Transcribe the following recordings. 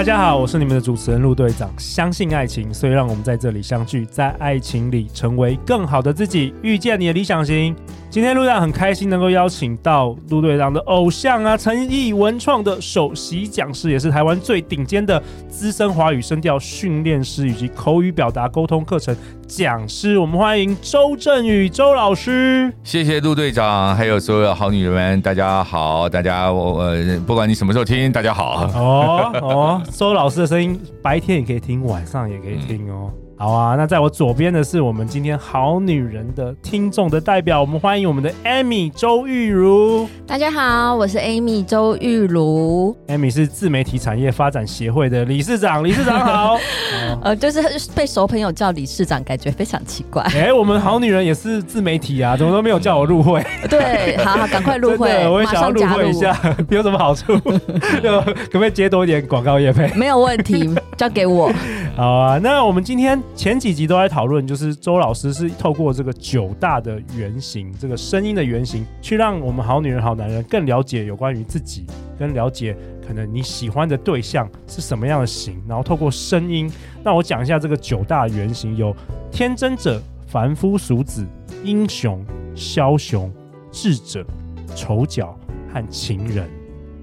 大家好，我是你们的主持人陆队长。相信爱情，所以让我们在这里相聚，在爱情里成为更好的自己，遇见你的理想型。今天陆队长很开心能够邀请到陆队长的偶像啊，诚毅文创的首席讲师，也是台湾最顶尖的资深华语声调训练师以及口语表达沟通课程讲师。我们欢迎周振宇周老师。谢谢陆队长，还有所有好女人们，大家好，大家我呃，不管你什么时候听，大家好。哦哦，周老师的声音白天也可以听，晚上也可以听哦。嗯好啊，那在我左边的是我们今天好女人的听众的代表，我们欢迎我们的 Amy 周玉如。大家好，我是 Amy 周玉如。Amy 是自媒体产业发展协会的理事长，理事长好。呃，就是被熟朋友叫理事长，感觉非常奇怪。哎、欸，我们好女人也是自媒体啊，怎么都没有叫我入会？对，好好，赶快入会，我也想要入会一下，有什么好处？就可不可以接多一点广告业配？没有问题，交给我。好啊，那我们今天。前几集都在讨论，就是周老师是透过这个九大的原型，这个声音的原型，去让我们好女人、好男人更了解有关于自己，跟了解可能你喜欢的对象是什么样的型，然后透过声音，那我讲一下这个九大原型：有天真者、凡夫俗子、英雄、枭雄、智者、丑角和情人。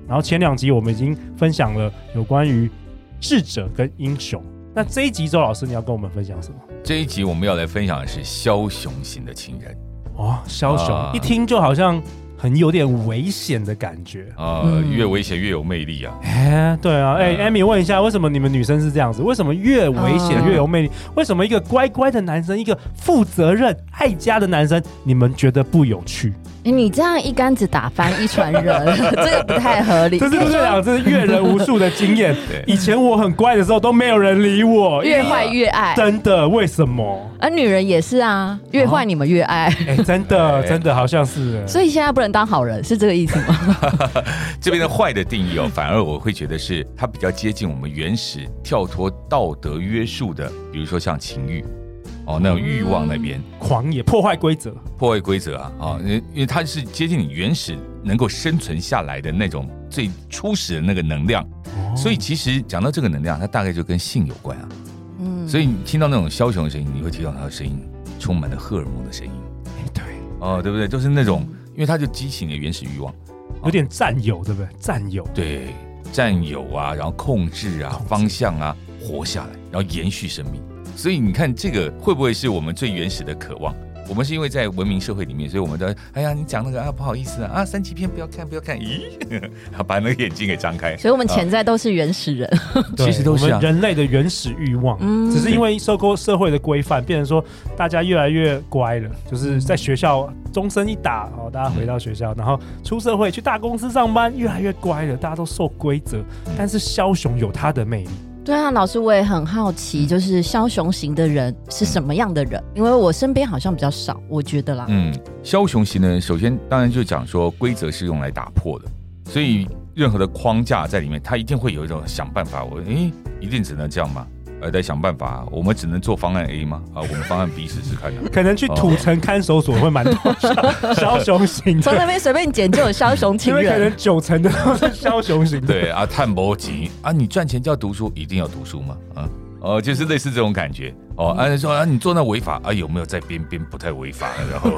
然后前两集我们已经分享了有关于智者跟英雄。那这一集，周老师你要跟我们分享什么？这一集我们要来分享的是枭雄型的情人。哦，枭雄、呃、一听就好像很有点危险的感觉。呃，嗯、越危险越有魅力啊。哎，对啊。哎、呃，Amy 问一下，为什么你们女生是这样子？为什么越危险越有魅力？呃、为什么一个乖乖的男生，一个负责任、爱家的男生，你们觉得不有趣？你这样一竿子打翻一船人，这个不太合理。这是不是讲这是阅人无数的经验？以前我很乖的时候都没有人理我，越坏越爱。真的？为什么？而女人也是啊，越坏你们越爱。哎，真的，真的好像是。所以现在不能当好人，是这个意思吗？这边的坏的定义哦，反而我会觉得是它比较接近我们原始跳脱道德约束的，比如说像情欲。哦，那种欲望那边、嗯、狂野破坏规则，破坏规则啊啊！因、哦、因为它是接近你原始能够生存下来的那种最初始的那个能量，哦、所以其实讲到这个能量，它大概就跟性有关啊。嗯，所以你听到那种枭雄的声音，你会听到他的声音充满了荷尔蒙的声音。哎，对，哦，对不对？就是那种，因为它就激起你的原始欲望，有点占有，对不对？占有，对，占有啊，然后控制啊，制方向啊，活下来，然后延续生命。所以你看，这个会不会是我们最原始的渴望？我们是因为在文明社会里面，所以我们都哎呀，你讲那个啊，不好意思啊，啊，三级片不要看，不要看，咦，把那个眼睛给张开。所以，我们潜在都是原始人，其实都是人类的原始欲望，嗯，只是因为受过社会的规范，变成说大家越来越乖了，就是在学校钟声一打，哦，大家回到学校，然后出社会去大公司上班，越来越乖了，大家都受规则。但是枭雄有他的魅力。对啊，老师，我也很好奇，就是枭雄型的人是什么样的人？因为我身边好像比较少，我觉得啦。嗯，枭雄型呢，首先当然就讲说规则是用来打破的，所以任何的框架在里面，他一定会有一种想办法。我诶，一定只能这样吗？呃，在想办法，我们只能做方案 A 吗？啊，我们方案 B 试试看。可能去土城看守所会蛮多枭雄 型，从那边随便捡就有枭雄情人。因为可能九成的都是枭雄型。对啊，探波吉啊，你赚钱就要读书，一定要读书吗？啊，哦，就是类似这种感觉。哦，啊，说啊，你做那违法啊，有没有在边边不太违法？然后，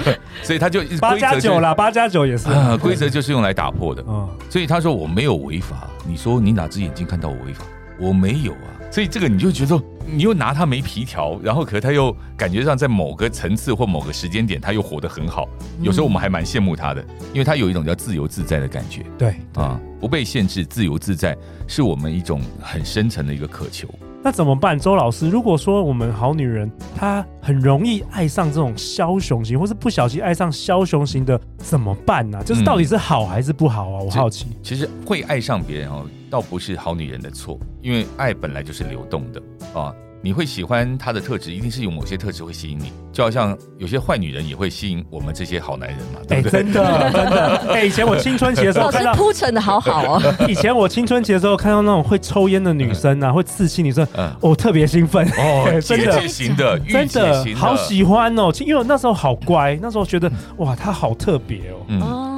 所以他就八加九啦，八加九也是啊，规则就是用来打破的。嗯，所以他说我没有违法，你说你哪只眼睛看到我违法？我没有啊。所以这个你就觉得你又拿他没皮条，然后可是他又感觉上在某个层次或某个时间点他又活得很好。有时候我们还蛮羡慕他的，因为他有一种叫自由自在的感觉。对啊，不被限制，自由自在是我们一种很深层的一个渴求。那怎么办，周老师？如果说我们好女人她很容易爱上这种枭雄型，或是不小心爱上枭雄型的，怎么办呢、啊？就是到底是好还是不好啊？嗯、我好奇。其实会爱上别人哦，倒不是好女人的错，因为爱本来就是流动的啊。你会喜欢她的特质，一定是有某些特质会吸引你，就好像有些坏女人也会吸引我们这些好男人嘛，对不对？欸、真的，真的。哎、欸，以前我青春期的时候看到，铺陈的好好哦。以前我青春期的时候看到那种会抽烟的女生啊，嗯、会刺青女生，嗯，我特别兴奋。哦，真的。型的，真的好喜欢哦，因为我那时候好乖，那时候觉得哇，她好特别哦。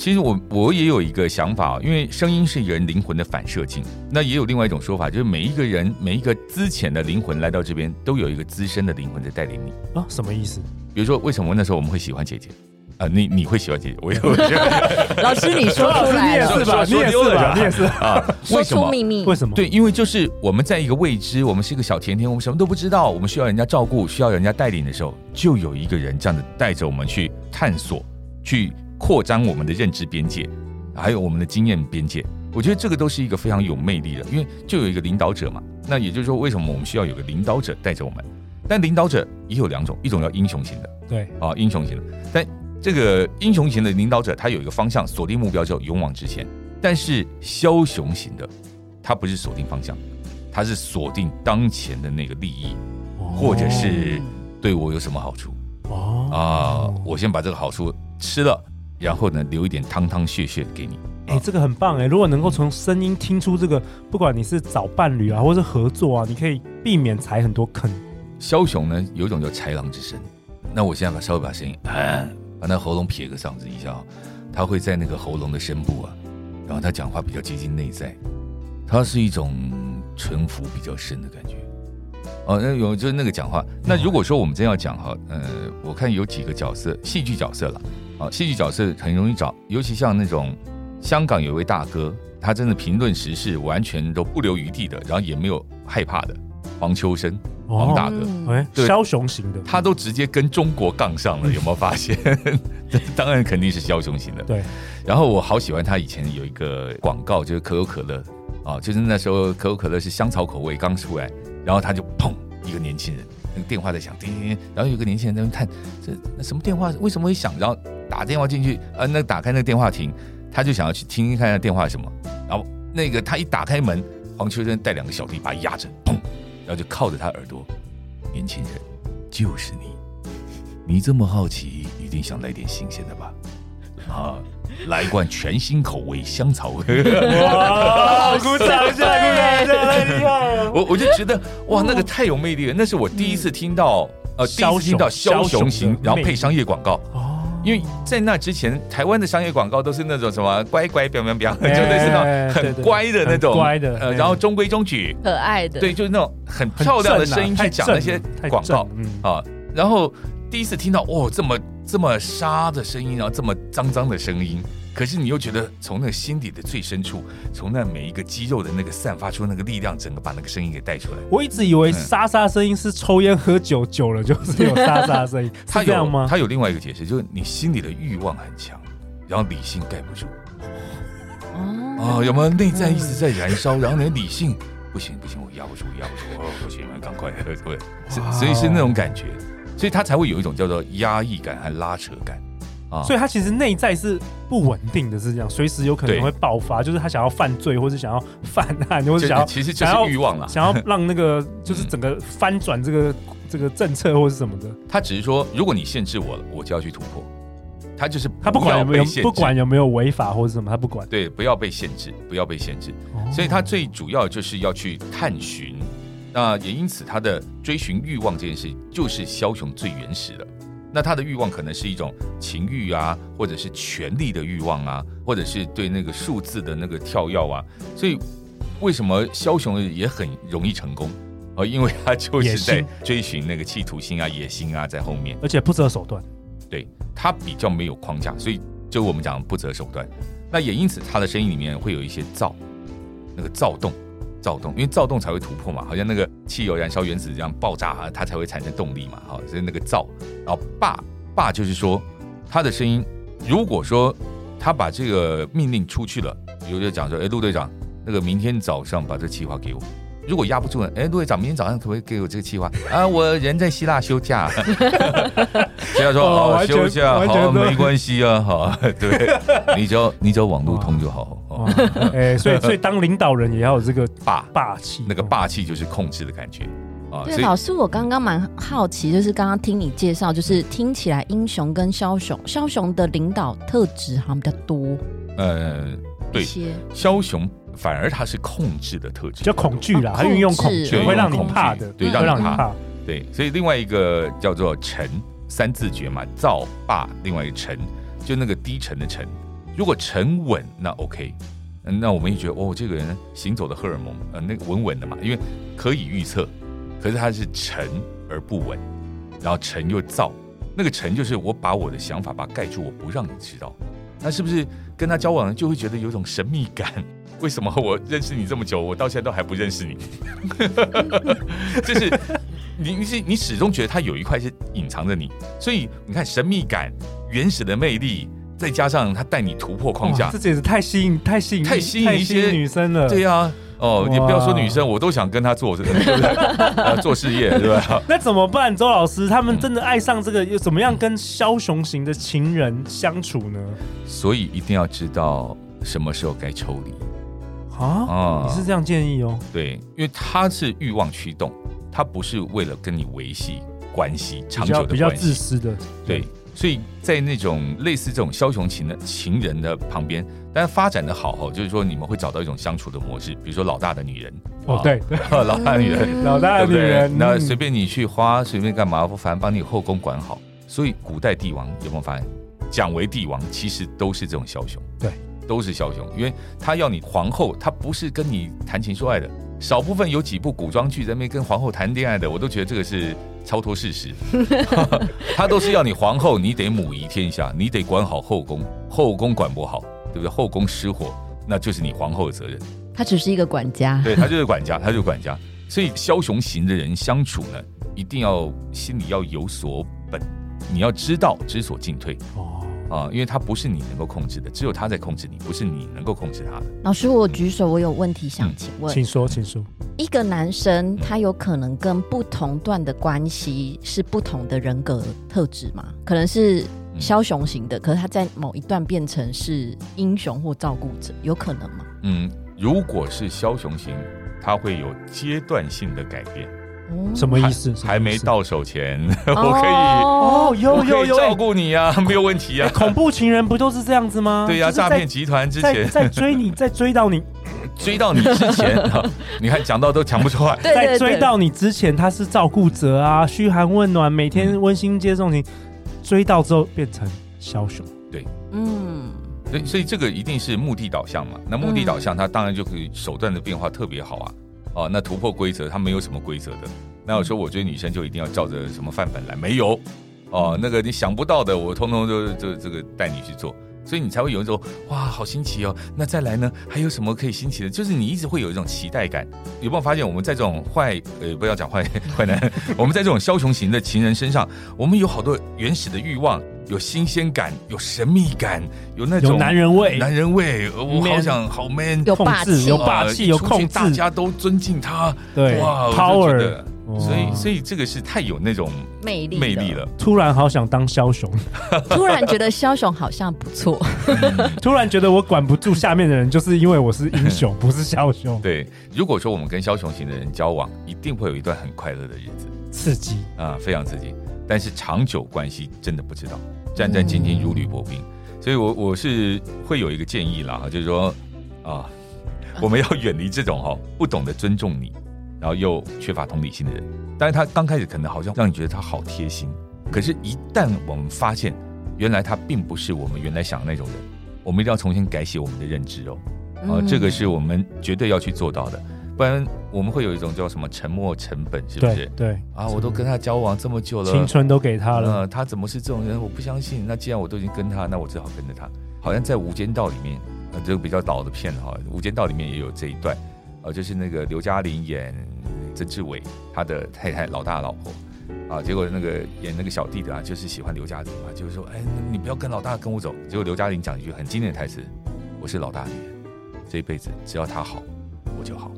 嗯其实我我也有一个想法，因为声音是一个人灵魂的反射镜。那也有另外一种说法，就是每一个人每一个资浅的灵魂来到这边，都有一个资深的灵魂在带领你啊。什么意思？比如说，为什么那时候我们会喜欢姐姐啊？你你会喜欢姐姐？我有。老师，你说出来了，你也是吧？你也是吧？你也是啊？说出秘密？为什么？对，因为就是我们在一个未知，我们是一个小甜甜，我们什么都不知道，我们需要人家照顾，需要人家带领的时候，就有一个人这样子带着我们去探索，去扩张我们的认知边界。还有我们的经验边界，我觉得这个都是一个非常有魅力的，因为就有一个领导者嘛。那也就是说，为什么我们需要有个领导者带着我们？但领导者也有两种，一种叫英雄型的，对啊，英雄型的。但这个英雄型的领导者，他有一个方向，锁定目标就勇往直前。但是枭雄型的，他不是锁定方向，他是锁定当前的那个利益，或者是对我有什么好处哦啊，我先把这个好处吃了。然后呢，留一点汤汤血血给你。哎、欸，这个很棒哎！如果能够从声音听出这个，不管你是找伴侣啊，或是合作啊，你可以避免踩很多坑。枭雄呢，有一种叫豺狼之声。那我现在把稍微把声音，啊、把那喉咙撇个嗓子一下，他会在那个喉咙的深部啊，然后他讲话比较接近内在，他是一种沉浮比较深的感觉。哦，那有就是那个讲话。那如果说我们真要讲哈，呃，我看有几个角色，戏剧角色了。啊，戏剧角色很容易找，尤其像那种香港有一位大哥，他真的评论时事完全都不留余地的，然后也没有害怕的，黄秋生，黄大哥，哎、哦，枭雄型的，他都直接跟中国杠上了，有没有发现？当然肯定是枭雄型的。对，然后我好喜欢他以前有一个广告，就是可口可乐啊，就是那时候可口可乐是香草口味刚出来，然后他就砰一个年轻人。电话在响，叮叮，然后有个年轻人在那看，这那什么电话为什么会响？然后打电话进去，呃，那打开那个电话亭，他就想要去听听看那电话什么。然后那个他一打开门，黄秋生带两个小弟把他压着，砰，然后就靠着他耳朵，年轻人就是你，你这么好奇，一定想来点新鲜的吧？啊。来一罐全新口味香草味，哇！鼓掌一下，鼓掌一下，太厉害了！我我就觉得哇，那个太有魅力了。那是我第一次听到，呃，第一次听到枭雄型，然后配商业广告。哦，因为在那之前，台湾的商业广告都是那种什么乖乖、表表表，就类似那种很乖的那种，乖的，呃，然后中规中矩，可爱的，对，就是那种很漂亮的声音去讲那些广告啊。然后第一次听到，哦，这么。这么沙的声音，然后这么脏脏的声音，可是你又觉得从那个心底的最深处，从那每一个肌肉的那个散发出那个力量，整个把那个声音给带出来。我一直以为沙沙声音是抽烟喝酒久了就是有沙沙声音，是这样吗？他有另外一个解释，就是你心里的欲望很强，然后理性盖不住。哦，有没有内在一直在燃烧，然后你的理性不行不行，我压不住压不住，哦不行，赶快喝，对，所以是那种感觉。所以他才会有一种叫做压抑感和拉扯感啊，所以他其实内在是不稳定的，是这样，随时有可能会爆发，就是他想要犯罪，或者想要犯案，或者想要其实就是欲望了，想要 让那个就是整个翻转这个这个政策或是什么的。他只是说，如果你限制我了，我就要去突破。他就是他不管有没有不管有没有违法或者什么，他不管。对，不要被限制，不要被限制。所以他最主要就是要去探寻。那也因此，他的追寻欲望这件事，就是枭雄最原始的。那他的欲望可能是一种情欲啊，或者是权力的欲望啊，或者是对那个数字的那个跳跃啊。所以，为什么枭雄也很容易成功？哦，因为他就是在追寻那个企图心啊、野心啊，在后面，而且不择手段。对，他比较没有框架，所以就我们讲不择手段。那也因此，他的声音里面会有一些躁，那个躁动。躁动，因为躁动才会突破嘛，好像那个汽油燃烧原子这样爆炸，它才会产生动力嘛，好，所以那个躁。然后霸霸就是说，他的声音，如果说他把这个命令出去了，比如就讲说，哎，陆队长，那个明天早上把这计划给我。如果压不住呢？哎，陆队长，明天早上可不可以给我这个计划啊？我人在希腊休假。希腊说好、哦、休假，好没关系啊，好，对，你只要你只要网络通就好。哎，所以所以当领导人也要有这个霸 霸气，那个霸气就是控制的感觉。啊。对，老师，我刚刚蛮好奇，就是刚刚听你介绍，就是听起来英雄跟枭雄，枭雄的领导特质好像比较多。呃，对，枭雄反而他是控制的特质，叫恐惧啦，他运用恐惧会让你怕的，对，让你怕。对，所以另外一个叫做沉，三字诀嘛，躁霸，另外一个沉，就那个低沉的沉。如果沉稳，那 OK，那我们也觉得哦，这个人行走的荷尔蒙，呃，那个稳稳的嘛，因为可以预测。可是他是沉而不稳，然后沉又躁，那个沉就是我把我的想法把它盖住，我不让你知道。那是不是跟他交往就会觉得有种神秘感？为什么我认识你这么久，我到现在都还不认识你？就是你你是你始终觉得他有一块是隐藏着你，所以你看神秘感、原始的魅力。再加上他带你突破框架，这简直太吸引、太吸引、太吸引一些女生了。对呀、啊，哦，你不要说女生，我都想跟他做这个，对不对？做事业，对吧？那怎么办，周老师？他们真的爱上这个，又怎么样跟枭雄型的情人相处呢？所以一定要知道什么时候该抽离啊！啊，你是这样建议哦？对，因为他是欲望驱动，他不是为了跟你维系关系长久的关系，比较自私的，对。所以在那种类似这种枭雄情的情人的旁边，但发展的好哦，就是说你们会找到一种相处的模式，比如说老大的女人。哦，对，老大的女人，老大的女人，那随便你去花，随便干嘛，反正把你后宫管好。所以古代帝王有没有发现，蒋为帝王其实都是这种枭雄，对，都是枭雄，因为他要你皇后，他不是跟你谈情说爱的。少部分有几部古装剧在那边跟皇后谈恋爱的，我都觉得这个是超脱事实。他都是要你皇后，你得母仪天下，你得管好后宫，后宫管不好，对不对？后宫失火，那就是你皇后的责任。他只是一个管家，对，他就是管家，他就是管家。所以枭雄型的人相处呢，一定要心里要有所本，你要知道知所进退。哦。啊，因为他不是你能够控制的，只有他在控制你，不是你能够控制他的。老师，我举手，我有问题想请问。嗯，请说，请说。一个男生他有可能跟不同段的关系是不同的人格特质吗？可能是枭雄型的，可是他在某一段变成是英雄或照顾者，有可能吗？嗯，如果是枭雄型，他会有阶段性的改变。什么意思？还没到手前，我可以哦，有有有照顾你啊，没有问题啊。恐怖情人不都是这样子吗？对呀，诈骗集团之前在追你，在追到你，追到你之前，你看讲到都讲不出来。在追到你之前，他是照顾者啊，嘘寒问暖，每天温馨接送你。追到之后变成枭雄，对，嗯，所以所以这个一定是目的导向嘛。那目的导向，他当然就可以手段的变化特别好啊。哦，那突破规则，它没有什么规则的。那有时候我追女生就一定要照着什么范本来，没有。哦，那个你想不到的，我通通都就这个带你去做，所以你才会有一种哇，好新奇哦。那再来呢，还有什么可以新奇的？就是你一直会有一种期待感。有没有发现我们在这种坏呃，不要讲坏 坏男，我们在这种枭雄型的情人身上，我们有好多原始的欲望。有新鲜感，有神秘感，有那种男人味，男人味，我好想好 man，有霸气，有霸气，有控制，大家都尊敬他，对，哇，power，所以，所以这个是太有那种魅力魅力了。突然好想当枭雄，突然觉得枭雄好像不错，突然觉得我管不住下面的人，就是因为我是英雄，不是枭雄。对，如果说我们跟枭雄型的人交往，一定会有一段很快乐的日子，刺激。啊，非常刺激。但是长久关系真的不知道。战战兢兢如履薄冰，所以我我是会有一个建议啦，就是说啊，我们要远离这种哈不懂得尊重你，然后又缺乏同理心的人。但是他刚开始可能好像让你觉得他好贴心，可是，一旦我们发现原来他并不是我们原来想的那种人，我们一定要重新改写我们的认知哦。啊，这个是我们绝对要去做到的。不然我们会有一种叫什么沉默成本，是不是？对，对啊，我都跟他交往这么久了，青春都给他了，呃，他怎么是这种人？我不相信。那既然我都已经跟他，那我只好跟着他。好像在《无间道》里面，呃，这个比较老的片哈，《无间道》里面也有这一段，呃，就是那个刘嘉玲演曾志伟他的太太老大老婆啊，结果那个演那个小弟的啊，就是喜欢刘嘉玲嘛，就是说，哎，你不要跟老大跟我走。结果刘嘉玲讲一句很经典的台词：“我是老大的人，这一辈子只要他好，我就好。”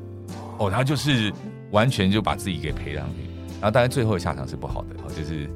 哦，他就是完全就把自己给赔上去，然后当然最后的下场是不好的，就是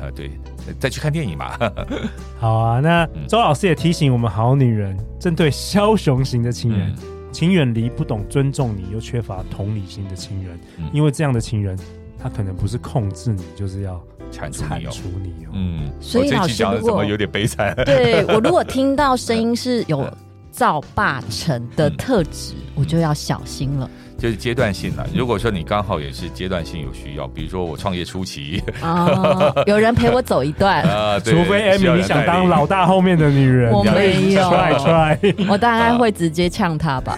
呃，对，再去看电影吧。好啊，那周老师也提醒我们好女人，针对枭雄型的情人，嗯、请远离不懂尊重你又缺乏同理心的情人，嗯、因为这样的情人他可能不是控制你，就是要铲除你哦。你哦嗯，所以老师讲的怎么有点悲惨？对我如果听到声音是有造霸成的特质，嗯、我就要小心了。就是阶段性了。如果说你刚好也是阶段性有需要，比如说我创业初期，哦，有人陪我走一段啊，除非 Amy 你想当老大后面的女人，我没有，try try，我大概会直接呛他吧。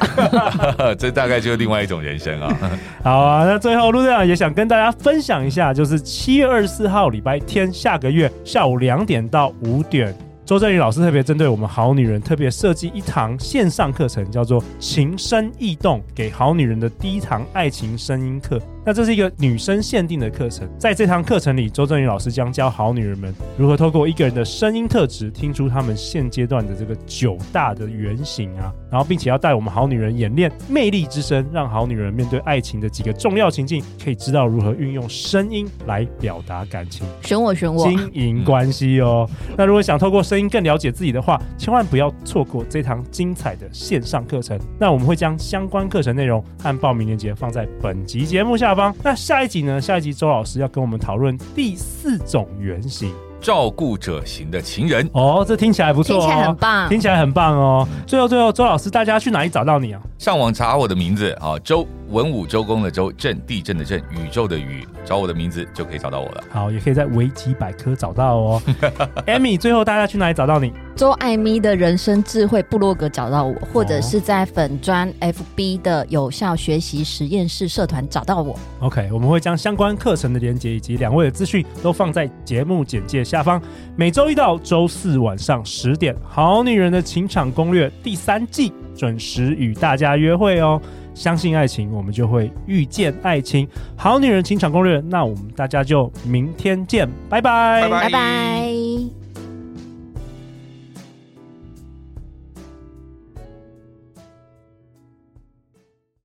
这大概就是另外一种人生啊。好啊，那最后陆队长也想跟大家分享一下，就是七月二十四号礼拜天，下个月下午两点到五点。周震宇老师特别针对我们好女人特别设计一堂线上课程，叫做《情声意动》，给好女人的第一堂爱情声音课。那这是一个女生限定的课程，在这堂课程里，周正宇老师将教好女人们如何透过一个人的声音特质，听出他们现阶段的这个九大的原型啊，然后并且要带我们好女人演练魅力之声，让好女人面对爱情的几个重要情境，可以知道如何运用声音来表达感情，选我选我，经营关系哦。嗯、那如果想透过声音更了解自己的话，千万不要错过这堂精彩的线上课程。那我们会将相关课程内容按报名链接放在本集节目下方。那下一集呢？下一集周老师要跟我们讨论第四种原型。照顾者型的情人哦，这听起来不错哦，听起来很棒，听起来很棒哦。最后，最后，周老师，大家去哪里找到你啊？上网查我的名字啊，周文武周公的周，震地震的震，宇宙的宇，找我的名字就可以找到我了。好，也可以在维基百科找到哦。Amy，最后大家去哪里找到你？周艾咪的人生智慧部落格找到我，或者是在粉专 FB 的有效学习实验室社团找到我。OK，我们会将相关课程的连接以及两位的资讯都放在节目简介下方。每周一到周四晚上十点，《好女人的情场攻略》第三季准时与大家约会哦。相信爱情，我们就会遇见爱情。好女人情场攻略，那我们大家就明天见，拜拜，拜拜。拜拜。